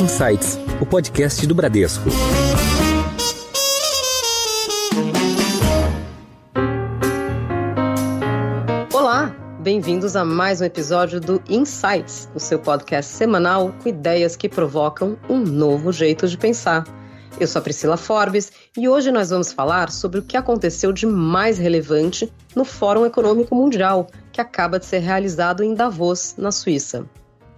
Insights, o podcast do Bradesco. Olá, bem-vindos a mais um episódio do Insights, o seu podcast semanal com ideias que provocam um novo jeito de pensar. Eu sou a Priscila Forbes e hoje nós vamos falar sobre o que aconteceu de mais relevante no Fórum Econômico Mundial, que acaba de ser realizado em Davos, na Suíça.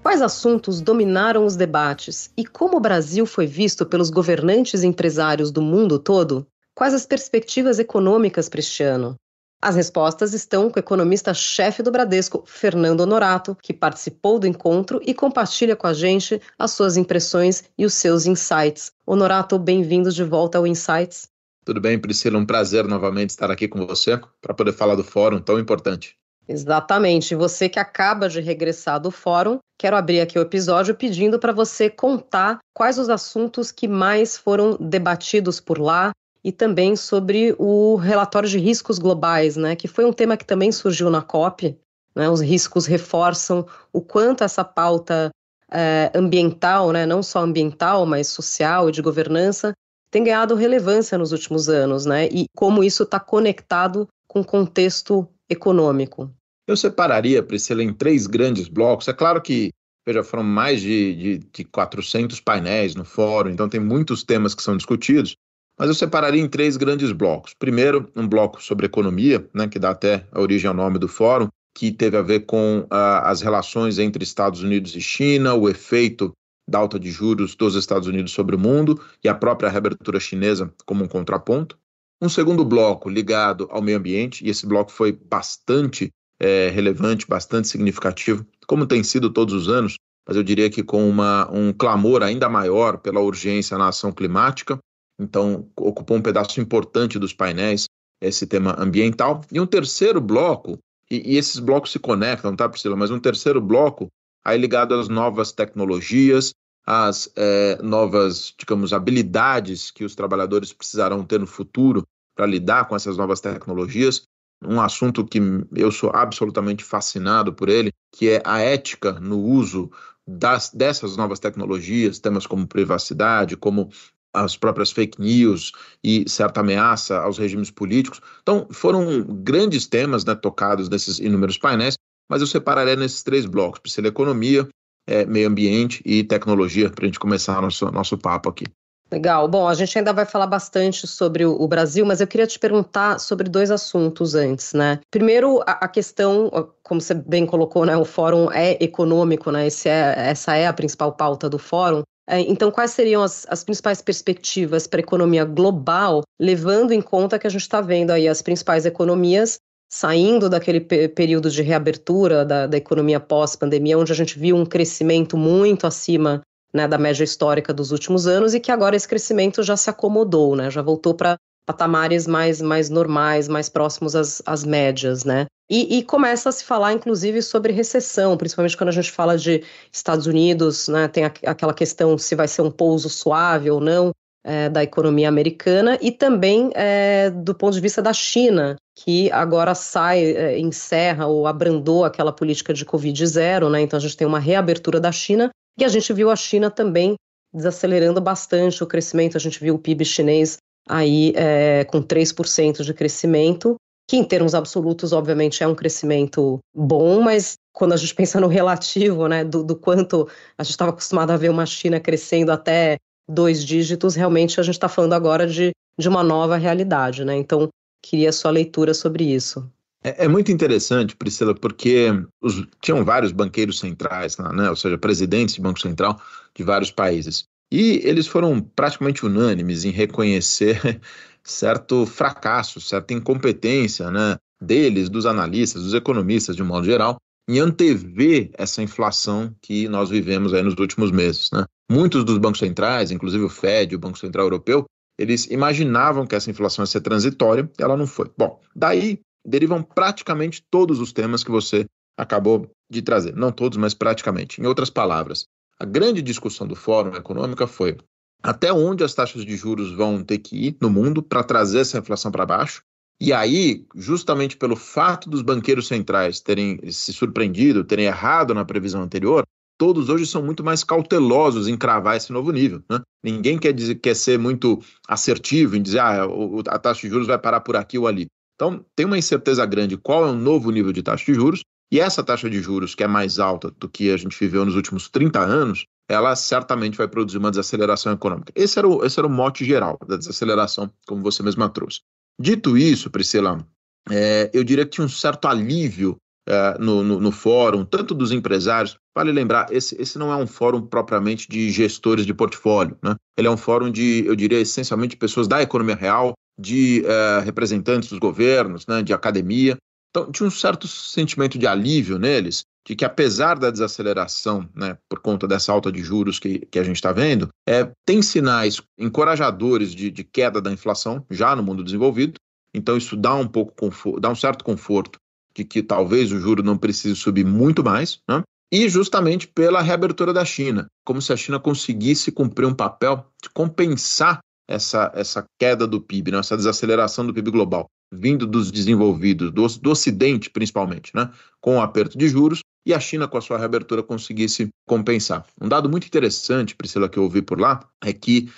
Quais assuntos dominaram os debates e como o Brasil foi visto pelos governantes e empresários do mundo todo? Quais as perspectivas econômicas para este ano? As respostas estão com o economista-chefe do Bradesco, Fernando Honorato, que participou do encontro e compartilha com a gente as suas impressões e os seus insights. Honorato, bem-vindos de volta ao Insights. Tudo bem, Priscila? Um prazer novamente estar aqui com você para poder falar do fórum tão importante. Exatamente. Você que acaba de regressar do fórum, quero abrir aqui o episódio pedindo para você contar quais os assuntos que mais foram debatidos por lá, e também sobre o relatório de riscos globais, né, que foi um tema que também surgiu na COP. Né, os riscos reforçam o quanto essa pauta é, ambiental, né, não só ambiental, mas social e de governança, tem ganhado relevância nos últimos anos, né, e como isso está conectado com o contexto econômico. Eu separaria, Priscila, em três grandes blocos. É claro que, veja, foram mais de, de, de 400 painéis no fórum, então tem muitos temas que são discutidos, mas eu separaria em três grandes blocos. Primeiro, um bloco sobre economia, né, que dá até a origem ao nome do fórum, que teve a ver com uh, as relações entre Estados Unidos e China, o efeito da alta de juros dos Estados Unidos sobre o mundo e a própria reabertura chinesa como um contraponto. Um segundo bloco ligado ao meio ambiente, e esse bloco foi bastante é, relevante, bastante significativo, como tem sido todos os anos, mas eu diria que com uma, um clamor ainda maior pela urgência na ação climática então ocupou um pedaço importante dos painéis esse tema ambiental. E um terceiro bloco, e, e esses blocos se conectam, tá, Priscila? Mas um terceiro bloco aí ligado às novas tecnologias, às é, novas, digamos, habilidades que os trabalhadores precisarão ter no futuro para lidar com essas novas tecnologias. Um assunto que eu sou absolutamente fascinado por ele, que é a ética no uso das, dessas novas tecnologias, temas como privacidade, como as próprias fake news e certa ameaça aos regimes políticos. Então, foram grandes temas né, tocados nesses inúmeros painéis, mas eu separaria nesses três blocos: precisa economia, é, meio ambiente e tecnologia, para a gente começar nosso, nosso papo aqui. Legal. Bom, a gente ainda vai falar bastante sobre o, Brasil, mas eu queria te perguntar sobre dois assuntos antes, né? Primeiro, a, questão, como você bem colocou, né? O fórum é econômico, né? É, essa é a principal pauta do fórum. É, então, quais seriam as, as principais perspectivas para a economia global, levando em conta que a gente está vendo aí as principais economias saindo daquele período de reabertura da, da economia pós-pandemia, onde a gente viu um crescimento muito acima né, da média histórica dos últimos anos e que agora esse crescimento já se acomodou, né, já voltou para patamares mais, mais normais, mais próximos às, às médias, né? E, e, começa a se falar, inclusive, sobre recessão, principalmente quando a gente fala de Estados Unidos, né? Tem a, aquela questão se vai ser um pouso suave ou não é, da economia americana, e também é, do ponto de vista da China, que agora sai, é, encerra ou abrandou aquela política de Covid zero, né? Então a gente tem uma reabertura da China, e a gente viu a China também desacelerando bastante o crescimento, a gente viu o PIB chinês aí é, com 3% de crescimento, que em termos absolutos, obviamente, é um crescimento bom, mas quando a gente pensa no relativo, né, do, do quanto a gente estava acostumado a ver uma China crescendo até dois dígitos, realmente a gente está falando agora de, de uma nova realidade, né? Então, queria a sua leitura sobre isso. É, é muito interessante, Priscila, porque os, tinham vários banqueiros centrais lá, né? Ou seja, presidentes de Banco Central de vários países. E eles foram praticamente unânimes em reconhecer certo fracasso, certa incompetência né, deles, dos analistas, dos economistas de um modo geral, em antever essa inflação que nós vivemos aí nos últimos meses. Né? Muitos dos bancos centrais, inclusive o Fed, o Banco Central Europeu, eles imaginavam que essa inflação ia ser transitória ela não foi. Bom, daí derivam praticamente todos os temas que você acabou de trazer. Não todos, mas praticamente. Em outras palavras, a grande discussão do Fórum Econômica foi até onde as taxas de juros vão ter que ir no mundo para trazer essa inflação para baixo. E aí, justamente pelo fato dos banqueiros centrais terem se surpreendido, terem errado na previsão anterior, todos hoje são muito mais cautelosos em cravar esse novo nível. Né? Ninguém quer, dizer, quer ser muito assertivo em dizer ah, a taxa de juros vai parar por aqui ou ali. Então, tem uma incerteza grande qual é o novo nível de taxa de juros, e essa taxa de juros, que é mais alta do que a gente viveu nos últimos 30 anos, ela certamente vai produzir uma desaceleração econômica. Esse era o, esse era o mote geral da desaceleração, como você mesma trouxe. Dito isso, Priscila, é, eu diria que tinha um certo alívio é, no, no, no, fórum, tanto dos empresários. Vale lembrar, esse, esse não é um fórum propriamente de gestores de portfólio, né? Ele é um fórum de, eu diria, essencialmente pessoas da economia real, de é, representantes dos governos, né, de academia. Então, tinha um certo sentimento de alívio neles, de que apesar da desaceleração, né, por conta dessa alta de juros que, que a gente está vendo, é, tem sinais encorajadores de, de, queda da inflação já no mundo desenvolvido. Então, isso dá um pouco dá um certo conforto de que talvez o juro não precise subir muito mais, né? e justamente pela reabertura da China, como se a China conseguisse cumprir um papel de compensar essa, essa queda do PIB, né? essa desaceleração do PIB global, vindo dos desenvolvidos, do, do Ocidente principalmente, né? com o aperto de juros, e a China, com a sua reabertura, conseguisse compensar. Um dado muito interessante, Priscila, que eu ouvi por lá, é que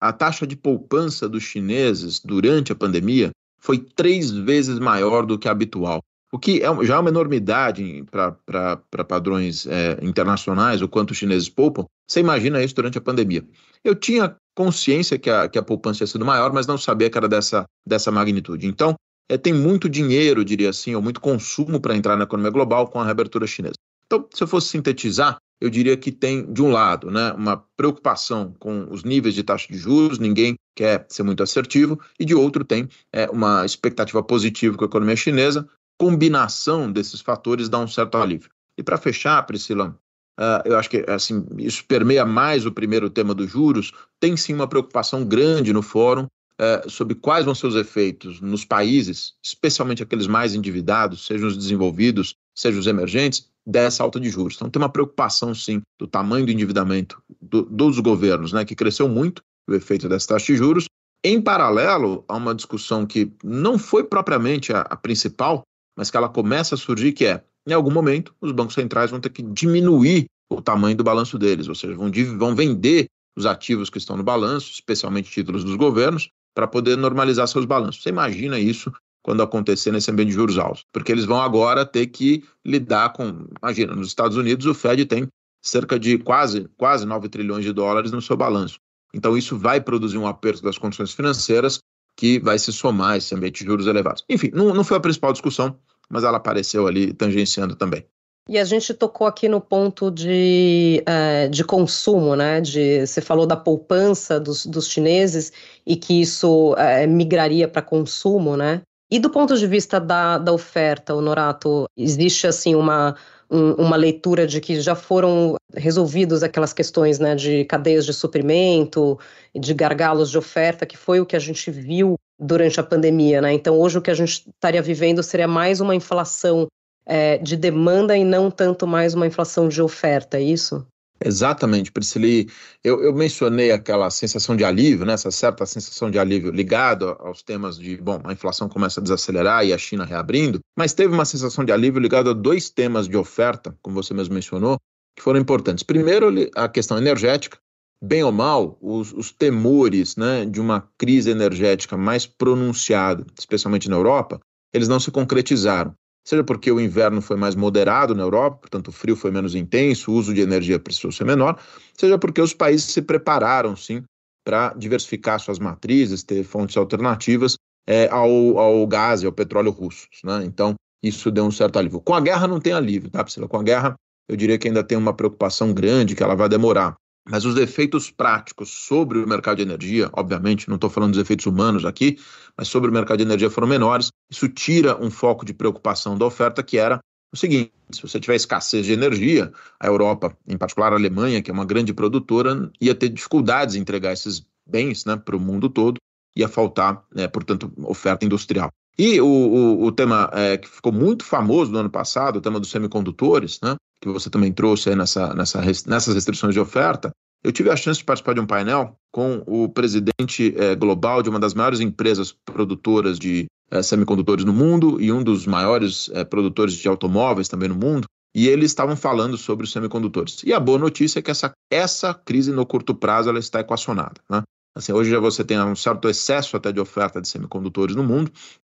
a taxa de poupança dos chineses durante a pandemia foi três vezes maior do que a habitual. O que é, já é uma enormidade para padrões é, internacionais, o quanto os chineses poupam. Você imagina isso durante a pandemia. Eu tinha consciência que a, que a poupança tinha sido maior, mas não sabia que era dessa, dessa magnitude. Então, é, tem muito dinheiro, diria assim, ou muito consumo para entrar na economia global com a reabertura chinesa. Então, se eu fosse sintetizar, eu diria que tem, de um lado, né, uma preocupação com os níveis de taxa de juros, ninguém quer ser muito assertivo, e de outro tem é, uma expectativa positiva com a economia chinesa, combinação desses fatores dá um certo alívio. E para fechar, Priscila, uh, eu acho que assim, isso permeia mais o primeiro tema dos juros, tem sim uma preocupação grande no fórum uh, sobre quais vão ser os efeitos nos países, especialmente aqueles mais endividados, sejam os desenvolvidos, sejam os emergentes, dessa alta de juros. Então tem uma preocupação sim do tamanho do endividamento do, dos governos, né, que cresceu muito, o efeito dessa taxa de juros, em paralelo a uma discussão que não foi propriamente a, a principal, mas que ela começa a surgir, que é, em algum momento, os bancos centrais vão ter que diminuir o tamanho do balanço deles, ou seja, vão, vão vender os ativos que estão no balanço, especialmente títulos dos governos, para poder normalizar seus balanços. Você imagina isso quando acontecer nesse ambiente de juros altos, porque eles vão agora ter que lidar com, imagina, nos Estados Unidos o Fed tem cerca de quase, quase 9 trilhões de dólares no seu balanço. Então isso vai produzir um aperto das condições financeiras que vai se somar a esse ambiente de juros elevados. Enfim, não, não foi a principal discussão, mas ela apareceu ali tangenciando também. E a gente tocou aqui no ponto de, é, de consumo, né? De, você falou da poupança dos, dos chineses e que isso é, migraria para consumo, né? E do ponto de vista da, da oferta, Honorato, existe assim uma, um, uma leitura de que já foram resolvidos aquelas questões né, de cadeias de suprimento, de gargalos de oferta, que foi o que a gente viu durante a pandemia. Né? Então, hoje o que a gente estaria vivendo seria mais uma inflação é, de demanda e não tanto mais uma inflação de oferta, é isso? Exatamente, Priscili. Eu, eu, mencionei aquela sensação de alívio, né, essa certa sensação de alívio ligado aos temas de, bom, a inflação começa a desacelerar e a China reabrindo, mas teve uma sensação de alívio ligado a dois temas de oferta, como você mesmo mencionou, que foram importantes. Primeiro, a questão energética. Bem ou mal, os, os temores né, de uma crise energética mais pronunciada, especialmente na Europa, eles não se concretizaram seja porque o inverno foi mais moderado na Europa, portanto o frio foi menos intenso, o uso de energia precisou ser menor, seja porque os países se prepararam, sim, para diversificar suas matrizes, ter fontes alternativas é, ao, ao gás e ao petróleo russos. Né? Então, isso deu um certo alívio. Com a guerra não tem alívio, tá, Priscila? Com a guerra, eu diria que ainda tem uma preocupação grande, que ela vai demorar. Mas os efeitos práticos sobre o mercado de energia, obviamente, não estou falando dos efeitos humanos aqui, mas sobre o mercado de energia foram menores. Isso tira um foco de preocupação da oferta, que era o seguinte: se você tiver escassez de energia, a Europa, em particular a Alemanha, que é uma grande produtora, ia ter dificuldades em entregar esses bens né, para o mundo todo, ia faltar, né, portanto, oferta industrial. E o, o, o tema é, que ficou muito famoso no ano passado, o tema dos semicondutores, né, que você também trouxe nessa, nessa, nessas restrições de oferta, eu tive a chance de participar de um painel com o presidente é, global de uma das maiores empresas produtoras de é, semicondutores no mundo e um dos maiores é, produtores de automóveis também no mundo, e eles estavam falando sobre os semicondutores. E a boa notícia é que essa, essa crise no curto prazo ela está equacionada. Né? Assim, hoje já você tem um certo excesso até de oferta de semicondutores no mundo,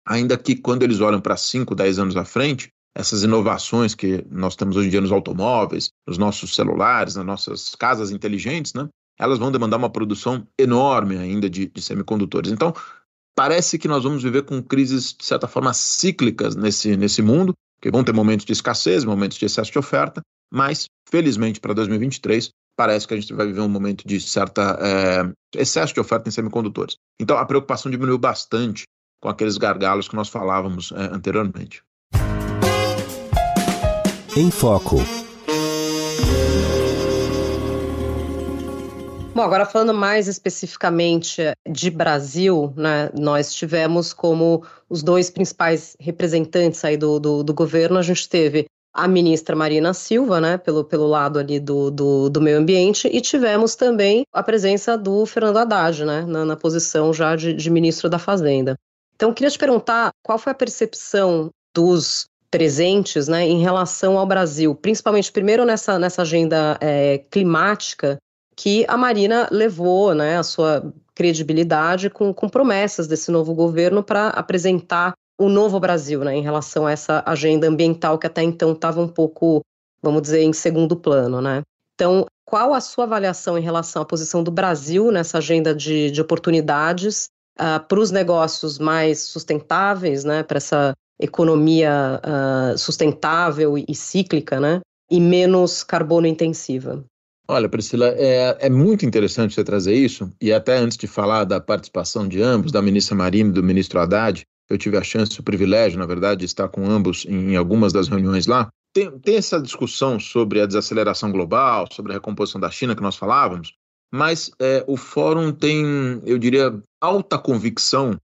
ainda que quando eles olham para 5, 10 anos à frente, essas inovações que nós temos hoje em dia nos automóveis, nos nossos celulares, nas nossas casas inteligentes, né, elas vão demandar uma produção enorme ainda de, de semicondutores. Então, parece que nós vamos viver com crises, de certa forma, cíclicas nesse, nesse mundo, que vão ter momentos de escassez, momentos de excesso de oferta, mas, felizmente, para 2023, parece que a gente vai viver um momento de certa é, excesso de oferta em semicondutores. Então, a preocupação diminuiu bastante com aqueles gargalos que nós falávamos é, anteriormente. Em Foco. Bom, agora falando mais especificamente de Brasil, né, nós tivemos como os dois principais representantes aí do, do, do, governo, a gente teve a ministra Marina Silva, né, pelo, pelo lado ali do, do, do meio ambiente, e tivemos também a presença do Fernando Haddad, né, na, na posição já de, de ministro da Fazenda. Então, queria te perguntar qual foi a percepção dos presentes né, em relação ao Brasil, principalmente primeiro nessa, nessa agenda é, climática que a Marina levou né, a sua credibilidade com, com promessas desse novo governo para apresentar o novo Brasil né, em relação a essa agenda ambiental que até então estava um pouco, vamos dizer, em segundo plano. Né? Então, qual a sua avaliação em relação à posição do Brasil nessa agenda de, de oportunidades uh, para os negócios mais sustentáveis, né, para essa economia uh, sustentável e cíclica, né? E menos carbono intensiva. Olha, Priscila, é, é, muito interessante você trazer isso, e até antes de falar da participação de ambos, da ministra Marina e do ministro Haddad, eu tive a chance, o privilégio, na verdade, de estar com ambos em, algumas das reuniões lá. Tem, tem essa discussão sobre a desaceleração global, sobre a recomposição da China que nós falávamos, mas é, o fórum tem, eu diria, alta convicção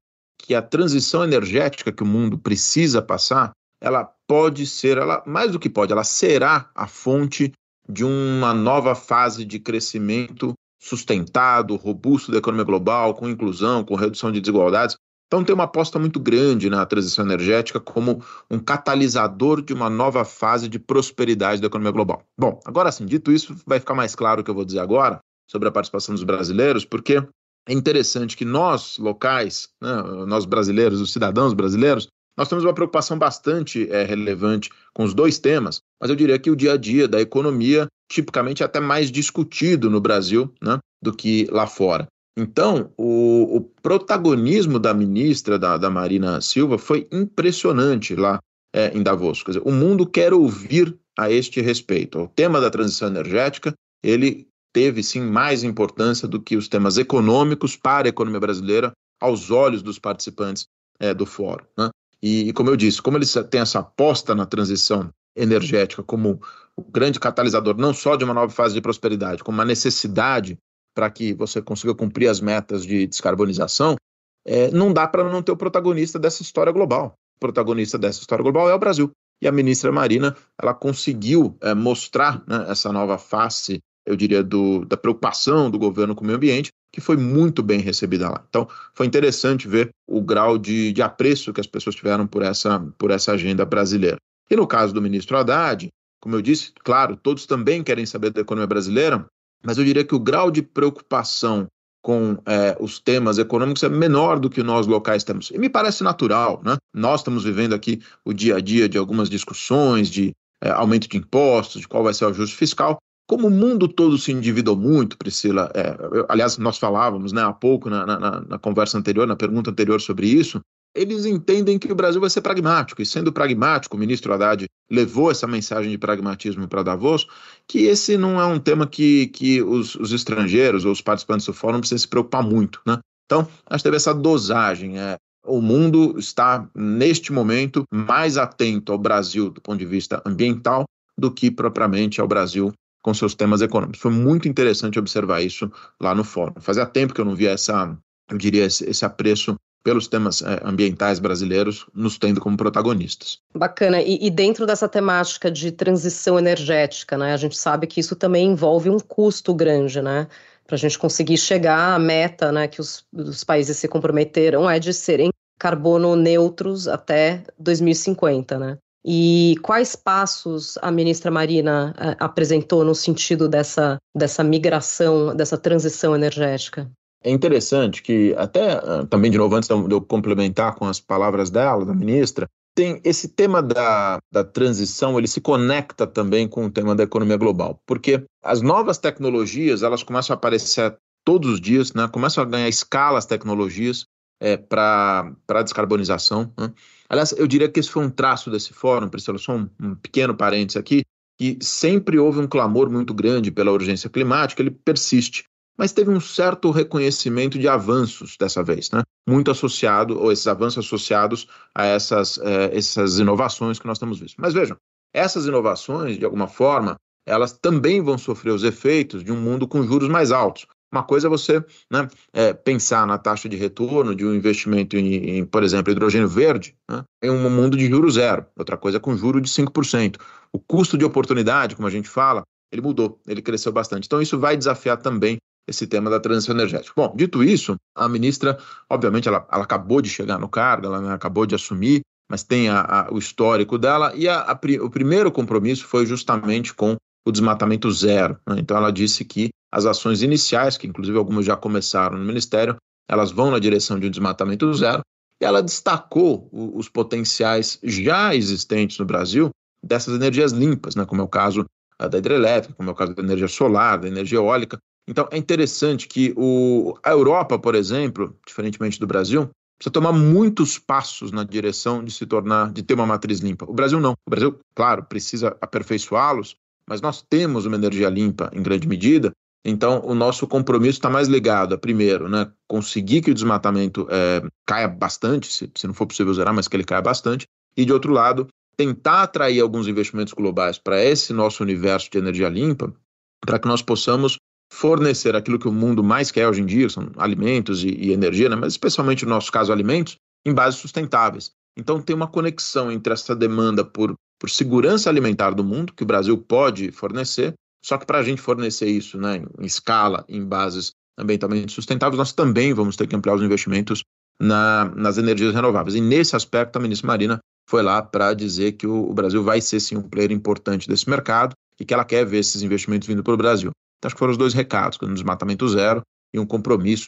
que a transição energética que o mundo precisa passar, ela pode ser, ela mais do que pode, ela será a fonte de uma nova fase de crescimento sustentado, robusto da economia global, com inclusão, com redução de desigualdades. Então tem uma aposta muito grande na transição energética como um catalisador de uma nova fase de prosperidade da economia global. Bom, agora sim, dito isso, vai ficar mais claro o que eu vou dizer agora sobre a participação dos brasileiros, porque é interessante que nós, locais, né, nós brasileiros, os cidadãos brasileiros, nós temos uma preocupação bastante é, relevante com os dois temas, mas eu diria que o dia a dia da economia, tipicamente, é até mais discutido no Brasil né, do que lá fora. Então, o, o protagonismo da ministra, da, da, Marina Silva, foi impressionante lá é, em Davos. Quer dizer, o mundo quer ouvir a este respeito. O tema da transição energética, ele teve sim mais importância do que os temas econômicos para a economia brasileira aos olhos dos participantes é, do fórum. Né? E, e, como eu disse, como eles têm essa aposta na transição energética como o grande catalisador não só de uma nova fase de prosperidade, como uma necessidade para que você consiga cumprir as metas de descarbonização, é, não dá para não ter o protagonista dessa história global. O protagonista dessa história global é o Brasil. E a ministra Marina, ela conseguiu é, mostrar né, essa nova face eu diria, do, da preocupação do governo com o meio ambiente, que foi muito bem recebida lá. Então, foi interessante ver o grau de, de apreço que as pessoas tiveram por essa, por essa agenda brasileira. E no caso do ministro Haddad, como eu disse, claro, todos também querem saber da economia brasileira, mas eu diria que o grau de preocupação com é, os temas econômicos é menor do que nós locais temos. E me parece natural, né? Nós estamos vivendo aqui o dia a dia de algumas discussões de é, aumento de impostos, de qual vai ser o ajuste fiscal, como o mundo todo se endividou muito, Priscila, é, eu, aliás, nós falávamos né, há pouco na, na, na conversa anterior, na pergunta anterior sobre isso, eles entendem que o Brasil vai ser pragmático, e sendo pragmático, o ministro Haddad levou essa mensagem de pragmatismo para Davos, que esse não é um tema que, que os, os, estrangeiros ou os participantes do fórum precisam se preocupar muito. Né? Então, acho que teve essa dosagem. É, o mundo está, neste momento, mais atento ao Brasil do ponto de vista ambiental do que propriamente ao Brasil com seus temas econômicos. Foi muito interessante observar isso lá no fórum. Fazia tempo que eu não via essa, eu diria, esse, esse apreço pelos temas é, ambientais brasileiros, nos tendo como protagonistas. Bacana. E, e, dentro dessa temática de transição energética, né, a gente sabe que isso também envolve um custo grande, né? Para a gente conseguir chegar à meta né, que os, os países se comprometeram é de serem carbono neutros até 2050, né? E quais passos a ministra Marina uh, apresentou no sentido dessa, dessa migração, dessa transição energética? É interessante que, até uh, também, de novo, antes de eu complementar com as palavras dela, da ministra, tem esse tema da, da transição, ele se conecta também com o tema da economia global, porque as novas tecnologias, elas começam a aparecer todos os dias, né? começam a ganhar escala as tecnologias é, para a descarbonização. Né? Aliás, eu diria que esse foi um traço desse fórum, Priscila, só um, um pequeno parênteses aqui, que sempre houve um clamor muito grande pela urgência climática, ele persiste mas teve um certo reconhecimento de avanços dessa vez, né? muito associado, ou esses avanços associados a essas, eh, essas inovações que nós temos visto. Mas vejam, essas inovações, de alguma forma, elas também vão sofrer os efeitos de um mundo com juros mais altos. Uma coisa é você né, é, pensar na taxa de retorno de um investimento em, em por exemplo, hidrogênio verde, né, em um mundo de juro zero. Outra coisa é com juro de 5%. O custo de oportunidade, como a gente fala, ele mudou, ele cresceu bastante. Então, isso vai desafiar também esse tema da transição energética. Bom, dito isso, a ministra, obviamente, ela, ela acabou de chegar no cargo, ela né, acabou de assumir, mas tem a, a, o histórico dela, e a, o primeiro compromisso foi justamente com o desmatamento zero. Né? Então, ela disse que as ações iniciais, que inclusive algumas já começaram no Ministério, elas vão na direção de um desmatamento zero, e ela destacou os potenciais já existentes no Brasil dessas energias limpas, né? como é o caso da hidrelétrica, como é o caso da energia solar, da energia eólica, então é interessante que o, a Europa, por exemplo, diferentemente do Brasil, precisa tomar muitos passos na direção de se tornar, de ter uma matriz limpa. O Brasil não. O Brasil, claro, precisa aperfeiçoá-los, mas nós temos uma energia limpa em grande medida. Então, o nosso compromisso está mais ligado a, primeiro, né, conseguir que o desmatamento é, caia bastante, se, se não for possível zerar, mas que ele caia bastante, e, de outro lado, tentar atrair alguns investimentos globais para esse nosso universo de energia limpa, para que nós possamos fornecer aquilo que o mundo mais quer hoje em dia, são alimentos e, e energia, né? mas especialmente no nosso caso alimentos, em bases sustentáveis. Então tem uma conexão entre essa demanda por, por segurança alimentar do mundo, que o Brasil pode fornecer, só que para a gente fornecer isso né, em escala, em bases ambientalmente sustentáveis, nós também vamos ter que ampliar os investimentos na, nas energias renováveis. E nesse aspecto, a ministra Marina foi lá para dizer que o, o Brasil vai ser sim um player importante desse mercado e que ela quer ver esses investimentos vindo para o Brasil. Então, acho que foram os dois recados, um desmatamento zero e um compromisso,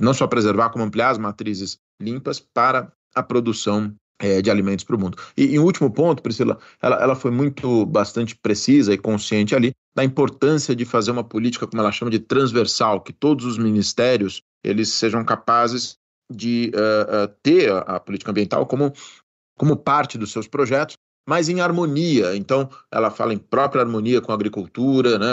não só preservar, como ampliar as matrizes limpas para a produção é, de alimentos para o mundo. E, e um último ponto, Priscila, ela, ela foi muito, bastante precisa e consciente ali da importância de fazer uma política, como ela chama de transversal, que todos os ministérios eles sejam capazes de uh, uh, ter a, a política ambiental como, como parte dos seus projetos mas em harmonia. Então, ela fala em própria harmonia com a agricultura, né?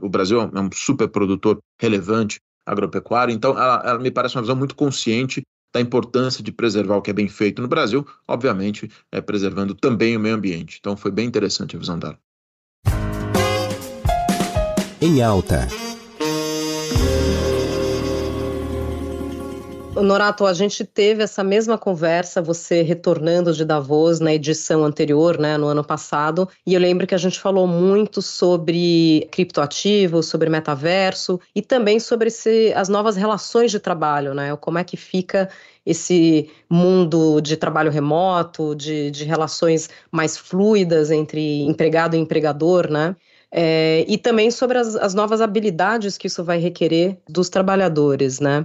O Brasil é um super produtor relevante agropecuário, então ela, ela me parece uma visão muito consciente da importância de preservar o que é bem feito no Brasil, obviamente é, preservando também o meio ambiente. Então foi bem interessante a visão dela. Em alta. Norato, a gente teve essa mesma conversa, você retornando de Davos na edição anterior, né, no ano passado, e eu lembro que a gente falou muito sobre criptoativos, sobre metaverso e também sobre esse, as novas relações de trabalho, né, como é que fica esse mundo de trabalho remoto, de, de relações mais fluidas entre empregado e empregador, né? É, e também sobre as, as novas habilidades que isso vai requerer dos trabalhadores, né?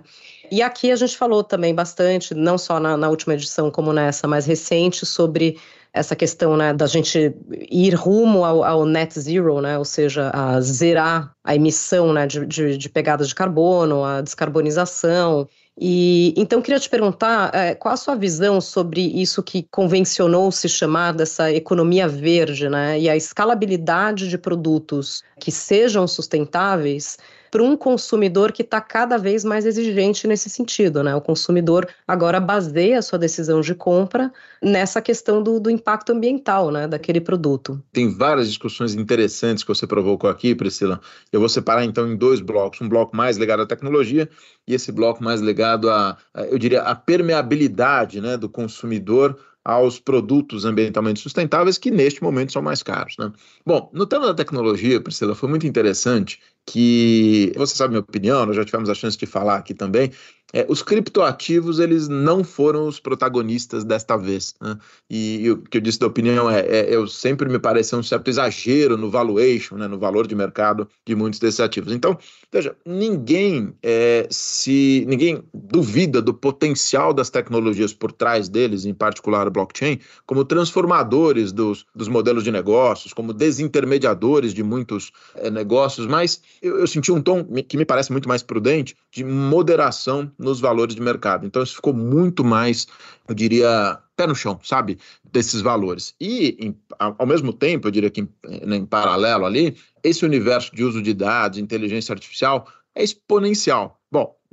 E aqui a gente falou também bastante, não só na, na última edição como nessa mais recente, sobre essa questão né, da gente ir rumo ao, ao, net zero, né, ou seja, a zerar a emissão né, de, de, de pegadas de carbono, a descarbonização. E então queria te perguntar é, qual a sua visão sobre isso que convencionou se chamar dessa economia verde, né? E a escalabilidade de produtos que sejam sustentáveis para um consumidor que está cada vez mais exigente nesse sentido, né? O consumidor agora baseia a sua decisão de compra nessa questão do, do impacto ambiental, né, daquele produto. Tem várias discussões interessantes que você provocou aqui, Priscila. Eu vou separar então em dois blocos, um bloco mais ligado à tecnologia e esse bloco mais ligado a, eu diria, a permeabilidade, né, do consumidor aos produtos ambientalmente sustentáveis que neste momento são mais caros. Né? Bom, no tema da tecnologia, Priscila, foi muito interessante que você sabe minha opinião, nós já tivemos a chance de falar aqui também. É, os criptoativos eles não foram os protagonistas desta vez. Né? E, e, o que eu disse da opinião é, é, eu sempre me pareceu um certo exagero no valuation, né, no valor de mercado de muitos desses ativos. Então, veja, ninguém é, se ninguém duvida do potencial das tecnologias por trás deles, em particular o blockchain, como transformadores dos, dos modelos de negócios, como desintermediadores de muitos é, negócios. Mas eu, eu senti um tom que me parece muito mais prudente de moderação nos valores de mercado. Então, isso ficou muito mais, eu diria, pé no chão, sabe, desses valores. E, em, ao mesmo tempo, eu diria que em, em paralelo ali, esse universo de uso de dados, inteligência artificial, é exponencial.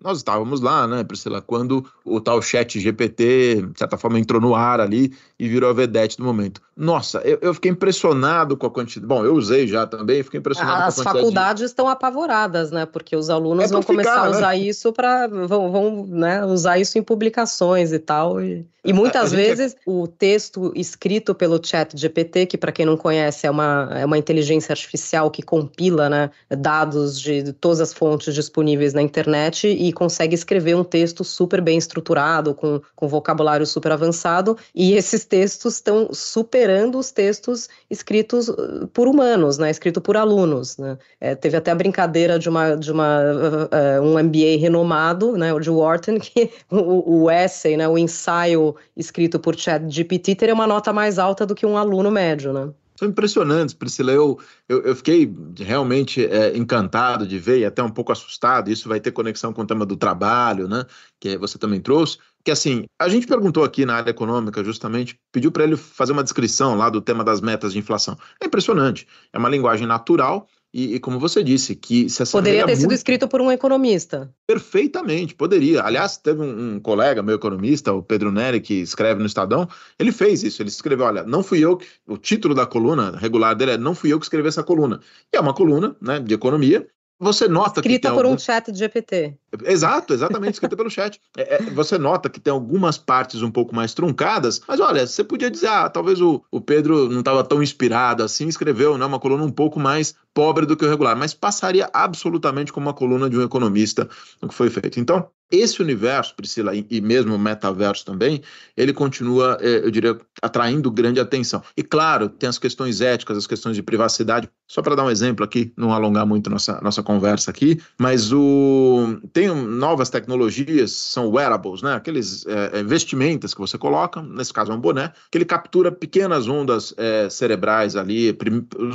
Nós estávamos lá, né, Priscila, quando o tal chat GPT, de certa forma, entrou no ar ali e virou a vedete do momento. Nossa, eu, eu fiquei impressionado com a quantidade. Bom, eu usei já também, fiquei impressionado As com a quantidade. As faculdades de... estão apavoradas, né, porque os alunos é vão ficar, começar a né? usar né? isso para. vão, vão né, usar isso em publicações e tal. E, e muitas é vezes é... o texto escrito pelo chat GPT, que para quem não conhece é uma, é uma inteligência artificial que compila né, dados de todas as fontes disponíveis na internet e consegue escrever um texto super bem estruturado, com, com vocabulário super avançado, e esses textos estão superando os textos escritos uh, por humanos, né, escrito por alunos. Né. É, teve até a brincadeira de, uma, de uma, uh, uh, um MBA renomado, né, o de Wharton, que o, o essay, né, o ensaio escrito por Chat GPT teria uma nota mais alta do que um aluno médio, né? São impressionantes, Priscila. Eu, eu, eu fiquei realmente é, encantado de ver e até um pouco assustado. Isso vai ter conexão com o tema do trabalho, né? Que você também trouxe. Que assim, a gente perguntou aqui na área econômica, justamente, pediu para ele fazer uma descrição lá do tema das metas de inflação. É impressionante. É uma linguagem natural e, e, como você disse, que se Poderia ter sido escrito por um economista. Perfeitamente, poderia. Aliás, teve um, um, colega, meu economista, o Pedro Neri, que escreve no Estadão, ele fez isso. Ele escreveu: olha, não fui eu que. O título da coluna regular dele é Não fui eu que escrevi essa coluna. E é uma coluna né, de economia, você nota escrita que por algum... um chat de GPT. Exato, exatamente, escrita pelo chat. É, é, você nota que tem algumas partes um pouco mais truncadas, mas olha, você podia dizer, ah, talvez o, o Pedro não estava tão inspirado assim, escreveu né, uma coluna um pouco mais pobre do que o regular, mas passaria absolutamente como uma coluna de um economista no que foi feito. Então, esse universo, Priscila, e mesmo o metaverso também, ele continua, é, eu diria, atraindo grande atenção. E claro, tem as questões éticas, as questões de privacidade. Só para dar um exemplo aqui, não alongar muito nossa, nossa conversa aqui, mas o, tem novas tecnologias, são wearables, né? aqueles é, vestimentas que você coloca, nesse caso é um boné, que ele captura pequenas ondas é, cerebrais ali,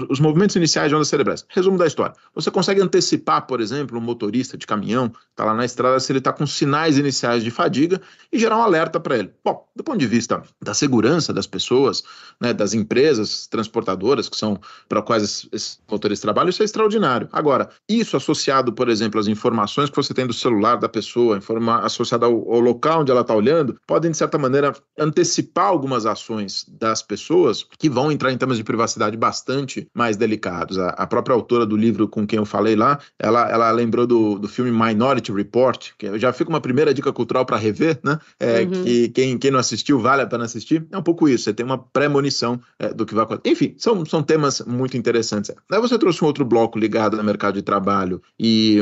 os movimentos iniciais de ondas cerebrais. Resumo da história. Você consegue antecipar, por exemplo, um motorista de caminhão, está lá na estrada, se ele está com sinais iniciais de fadiga e gerar um alerta para ele. Bom, do ponto de vista da segurança das pessoas, né, das empresas transportadoras que são para quais esses motoristas trabalham, isso é extraordinário. Agora, isso associado, por exemplo, às informações que você tem do celular da pessoa, informa, associado ao, ao local onde ela está olhando, podem, de certa maneira, antecipar algumas ações das pessoas que vão entrar em temas de privacidade bastante mais delicados. A, a própria autora do livro com quem eu falei lá, ela, ela lembrou do, do filme Minority Report, que eu já já fica uma primeira dica cultural para rever, né? É, uhum. Que quem, quem não assistiu vale a pena assistir. É um pouco isso, você tem uma premonição é, do que vai acontecer. Enfim, são, são temas muito interessantes. Aí você trouxe um outro bloco ligado ao mercado de trabalho e.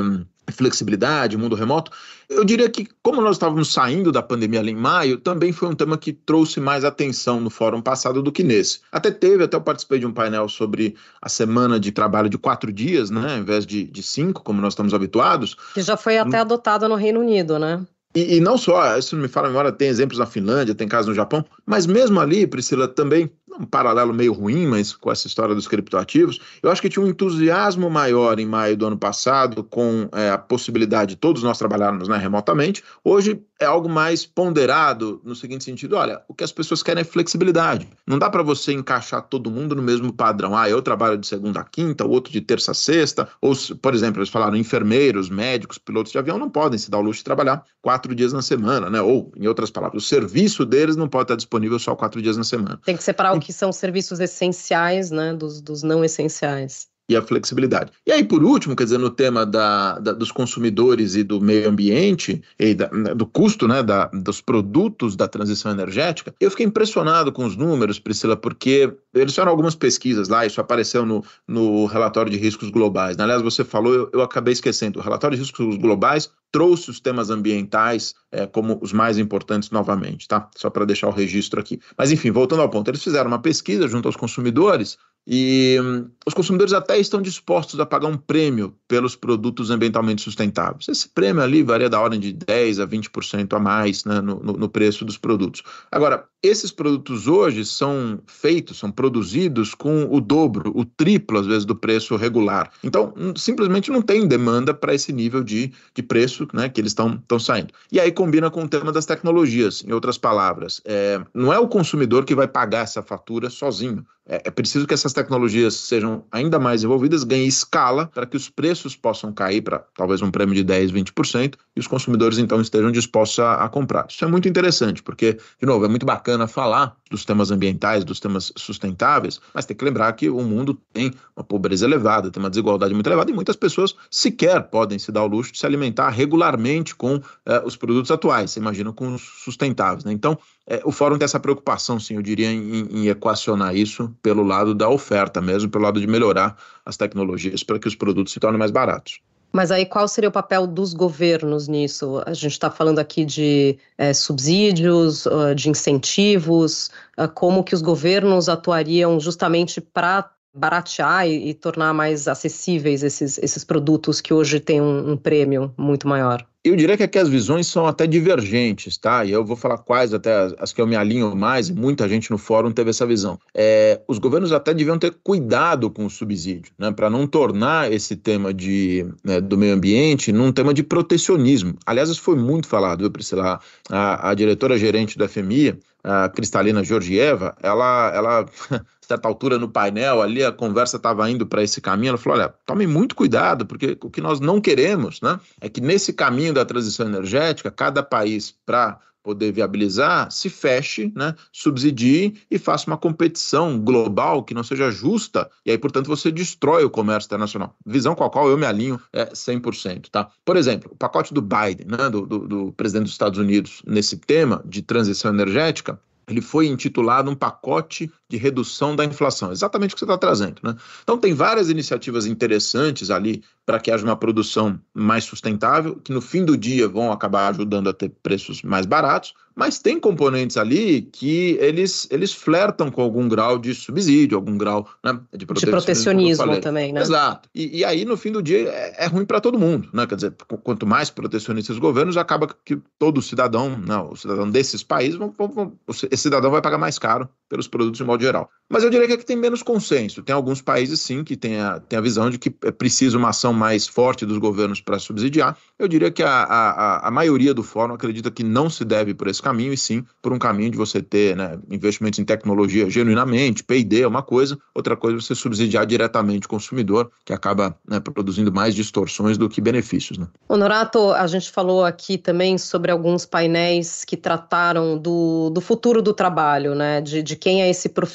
Hum, flexibilidade, mundo remoto. Eu diria que, como nós estávamos saindo da pandemia ali em maio, também foi um tema que trouxe mais atenção no fórum passado do que nesse. Até teve, até eu participei de um painel sobre a semana de trabalho de quatro dias, né, ao invés de, de cinco, como nós estamos habituados. Que já foi até adotada no Reino Unido, né? E, e, não só, isso não me fala memória, tem exemplos na Finlândia, tem casos no Japão, mas mesmo ali, Priscila, também um paralelo meio ruim, mas com essa história dos criptoativos, eu acho que tinha um entusiasmo maior em maio do ano passado com é, a possibilidade de todos nós trabalharmos né, remotamente. Hoje é algo mais ponderado no seguinte sentido: olha, o que as pessoas querem é flexibilidade. Não dá para você encaixar todo mundo no mesmo padrão. Ah, eu trabalho de segunda a quinta, o outro de terça a sexta. Ou, por exemplo, eles falaram enfermeiros, médicos, pilotos de avião não podem se dar o luxo de trabalhar quatro dias na semana, né? Ou, em outras palavras, o serviço deles não pode estar disponível só quatro dias na semana. Tem que separar o que são serviços essenciais, né, dos, dos não essenciais. E a flexibilidade. E aí, por último, quer dizer, no tema da, da dos consumidores e do meio ambiente, e da, né, do custo né, da, dos produtos da transição energética, eu fiquei impressionado com os números, Priscila, porque eles fizeram algumas pesquisas lá, isso apareceu no, no relatório de riscos globais. Né? Aliás, você falou, eu, eu acabei esquecendo, o relatório de riscos globais trouxe os temas ambientais é, como os mais importantes novamente, tá? Só para deixar o registro aqui. Mas enfim, voltando ao ponto, eles fizeram uma pesquisa junto aos consumidores e hum, os consumidores até estão dispostos a pagar um prêmio pelos produtos ambientalmente sustentáveis. Esse prêmio ali varia da ordem de 10% a 20% a mais né, no, no, preço dos produtos. Agora, esses produtos hoje são feitos, são produzidos com o dobro, o triplo, às vezes, do preço regular. Então, hum, simplesmente não tem demanda para esse nível de, de preço né, que eles estão saindo. E aí combina com o tema das tecnologias, em outras palavras. É, não é o consumidor que vai pagar essa fatura sozinho. É, é preciso que essas tecnologias sejam ainda mais envolvidas, ganhem escala para que os preços possam cair para talvez um prêmio de 10, 20% e os consumidores então estejam dispostos a, a, comprar. Isso é muito interessante, porque, de novo, é muito bacana falar dos temas ambientais, dos temas sustentáveis, mas tem que lembrar que o mundo tem uma pobreza elevada, tem uma desigualdade muito elevada e muitas pessoas sequer podem se dar o luxo de se alimentar regularmente com eh, os produtos atuais, você imagina com os sustentáveis. Né? Então, é, o fórum tem essa preocupação, sim, eu diria, em, em, equacionar isso pelo lado da oferta mesmo, pelo lado de melhorar as tecnologias para que os produtos se tornem mais baratos. Mas aí qual seria o papel dos governos nisso? A gente está falando aqui de é, subsídios, de incentivos, como que os governos atuariam justamente para baratear e, e, tornar mais acessíveis esses, esses produtos que hoje têm um, um prêmio muito maior? Eu diria que aqui as visões são até divergentes, tá? E eu vou falar quais até as, que eu me alinho mais, muita gente no fórum teve essa visão. É, os governos até deviam ter cuidado com o subsídio, né? Para não tornar esse tema de, né, do meio ambiente num tema de protecionismo. Aliás, isso foi muito falado, viu, Priscila? A, a diretora-gerente da FMI, a Cristalina Georgieva, ela, ela certa altura no painel ali, a conversa estava indo para esse caminho, ela falou, olha, tome muito cuidado, porque o que nós não queremos, né, é que nesse caminho da transição energética, cada país, para poder viabilizar, se feche, né, subsidie e faça uma competição global que não seja justa, e aí, portanto, você destrói o comércio internacional. Visão com a qual eu me alinho é 100%. Tá? Por exemplo, o pacote do Biden, né, do, do, do presidente dos Estados Unidos, nesse tema de transição energética, ele foi intitulado um pacote de redução da inflação, exatamente o que você está trazendo. Né? Então, tem várias iniciativas interessantes ali para que haja uma produção mais sustentável, que no fim do dia vão acabar ajudando a ter preços mais baratos, mas tem componentes ali que eles, eles flertam com algum grau de subsídio, algum grau né, de protecionismo, de protecionismo também, né? Exato. E, e, aí, no fim do dia, é, é ruim para todo mundo, né? Quer dizer, quanto mais protecionistas os governos, acaba que todo cidadão, não, o cidadão desses países, vão, vão, esse cidadão vai pagar mais caro pelos produtos de modo geral. Mas eu diria que aqui tem menos consenso. Tem alguns países, sim, que têm a, tem a visão de que é preciso uma ação mais forte dos governos para subsidiar. Eu diria que a, a, a maioria do fórum acredita que não se deve por esse caminho, e sim por um caminho de você ter né, investimentos em tecnologia genuinamente, P&D é uma coisa, outra coisa é você subsidiar diretamente o consumidor, que acaba né, produzindo mais distorções do que benefícios. Né? Honorato, a gente falou aqui também sobre alguns painéis que trataram do, do futuro do trabalho, né, de, de quem é esse profissional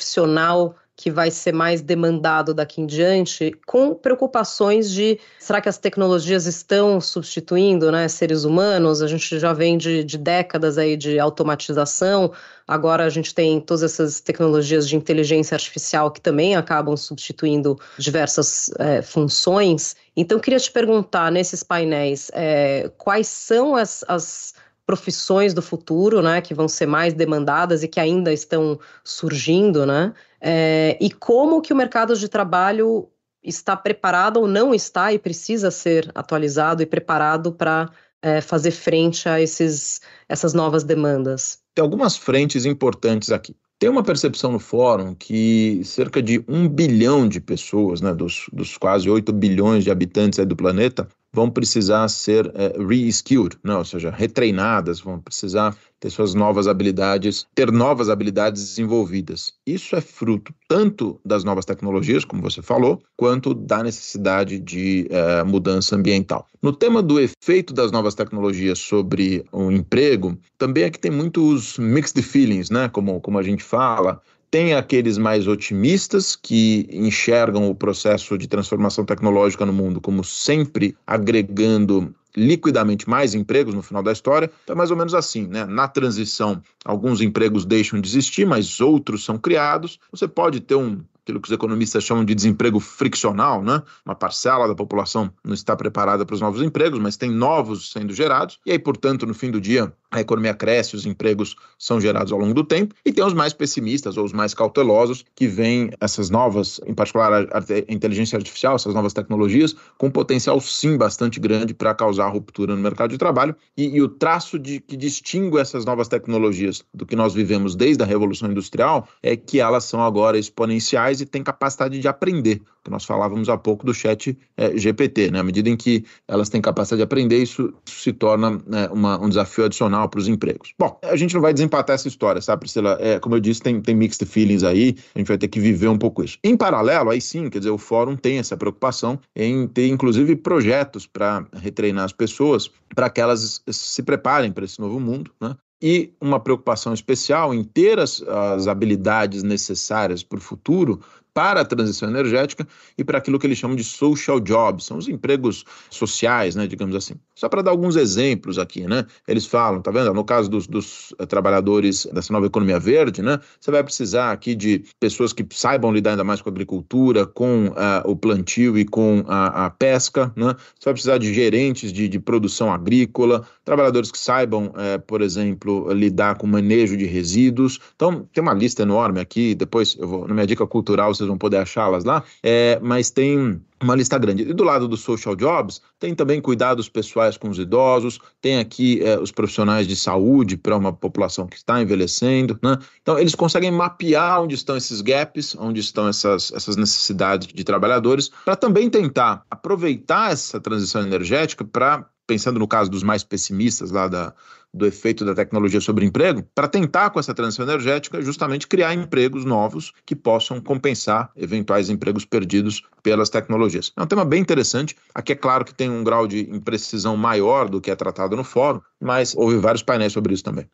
que vai ser mais demandado daqui em diante, com preocupações de será que as tecnologias estão substituindo né, seres humanos? A gente já vem de, de décadas aí de automatização, agora a gente tem todas essas tecnologias de inteligência artificial que também acabam substituindo diversas é, funções. Então, queria te perguntar nesses painéis é, quais são as, as profissões do futuro, né, que vão ser mais demandadas e que ainda estão surgindo, né, é, e como que o mercado de trabalho está preparado ou não está e precisa ser atualizado e preparado para é, fazer frente a esses, essas novas demandas. Tem algumas frentes importantes aqui. Tem uma percepção no fórum que cerca de um bilhão de pessoas, né, dos, dos quase 8 bilhões de habitantes do planeta, vão precisar ser é, re-skilled, né? ou seja, retreinadas, vão precisar ter suas novas habilidades, ter novas habilidades desenvolvidas. Isso é fruto tanto das novas tecnologias, como você falou, quanto da necessidade de é, mudança ambiental. No tema do efeito das novas tecnologias sobre o emprego, também é que tem muitos mixed feelings, né? Como, como a gente fala, Tem aqueles mais otimistas que enxergam o processo de transformação tecnológica no mundo como sempre agregando liquidamente mais empregos no final da história. Então, é mais ou menos assim, né? Na transição, alguns empregos deixam de existir, mas outros são criados. Você pode ter um aquilo que os economistas chamam de desemprego friccional, né? Uma parcela da população não está preparada para os novos empregos, mas tem novos sendo gerados, e aí, portanto, no fim do dia, a economia cresce, os empregos são gerados ao longo do tempo, e tem os mais pessimistas ou os mais cautelosos, que veem essas novas, em particular a inteligência artificial, essas novas tecnologias, com potencial sim bastante grande para causar ruptura no mercado de trabalho, e, e o traço de que distingue essas novas tecnologias do que nós vivemos desde a Revolução Industrial é que elas são agora exponenciais e têm capacidade de aprender, que nós falávamos há pouco do chat é, GPT, né? À medida em que elas têm capacidade de aprender, isso, isso se torna né, uma, um desafio adicional para os empregos. Bom, a gente não vai desempatar essa história, sabe, Priscila? É, como eu disse, tem, tem mixed feelings aí, a gente vai ter que viver um pouco isso. Em paralelo, aí sim, quer dizer, o fórum tem essa preocupação em ter, inclusive, projetos para retreinar as pessoas para que elas se preparem para esse novo mundo, né? e uma preocupação especial em ter as, as habilidades necessárias para o futuro para a transição energética e para aquilo que eles chamam de social jobs, são os empregos sociais, né, digamos assim. Só para dar alguns exemplos aqui, né? Eles falam, tá vendo? No caso dos, dos uh, trabalhadores dessa nova economia verde, né? Você vai precisar aqui de pessoas que saibam lidar ainda mais com a agricultura, com uh, o plantio e com a, a, pesca, né? Você vai precisar de gerentes de, de produção agrícola, trabalhadores que saibam, uh, por exemplo, lidar com manejo de resíduos. Então, tem uma lista enorme aqui, depois eu vou, na minha dica cultural, vocês vão poder achá-las lá, é, mas tem uma lista grande. E do lado dos social jobs, tem também cuidados pessoais com os idosos, tem aqui é, os profissionais de saúde para uma população que está envelhecendo. Né? Então, eles conseguem mapear onde estão esses gaps, onde estão essas, essas necessidades de trabalhadores, para também tentar aproveitar essa transição energética para pensando no caso dos mais pessimistas lá da, do efeito da tecnologia sobre emprego, para tentar com essa transição energética justamente criar empregos novos que possam compensar eventuais empregos perdidos pelas tecnologias. É um tema bem interessante. Aqui é claro que tem um grau de imprecisão maior do que é tratado no fórum, mas houve vários painéis sobre isso também.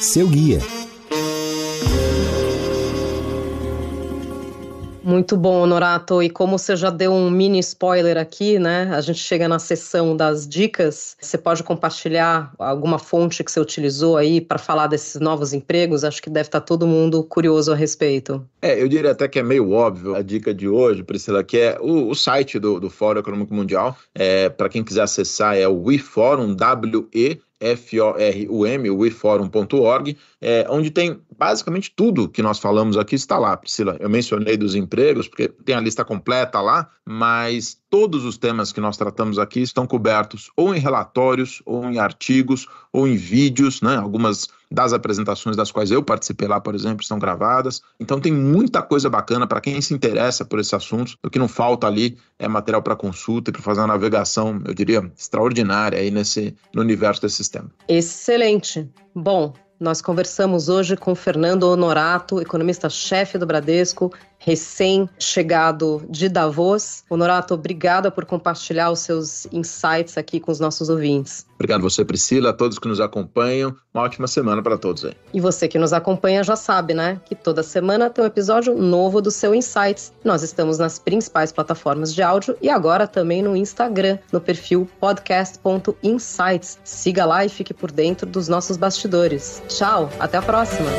Seu guia Muito bom, Honorato. E como você já deu um mini spoiler aqui, né? A gente chega na sessão das dicas. Você pode compartilhar alguma fonte que você utilizou aí para falar desses novos empregos? Acho que deve estar todo mundo curioso a respeito. É, eu diria até que é meio óbvio a dica de hoje, Priscila, que é o, o site do, do Fórum Econômico Mundial. É, para quem quiser acessar, é o WeForum, W-E F-O-R-U-M, weforum.org, é, onde tem basicamente tudo que nós falamos aqui está lá, Priscila. Eu mencionei dos empregos, porque tem a lista completa lá, mas todos os temas que nós tratamos aqui estão cobertos ou em relatórios, ou em artigos, ou em vídeos, né? Algumas das apresentações das quais eu participei lá, por exemplo, estão gravadas. Então tem muita coisa bacana para quem se interessa por esse assunto. O que não falta ali é material para consulta e para fazer uma navegação, eu diria, extraordinária aí nesse no universo desse sistema. Excelente. Bom, nós conversamos hoje com Fernando Honorato, economista-chefe do Bradesco, recém-chegado de Davos. Honorato, obrigada por compartilhar os seus insights aqui com os nossos ouvintes. Obrigado você, Priscila, a todos que nos acompanham. Uma ótima semana para todos aí. E você que nos acompanha já sabe, né? Que toda semana tem um episódio novo do seu Insights. Nós estamos nas principais plataformas de áudio e agora também no Instagram, no perfil podcast.insights. Siga lá e fique por dentro dos nossos bastidores. Tchau, até a próxima!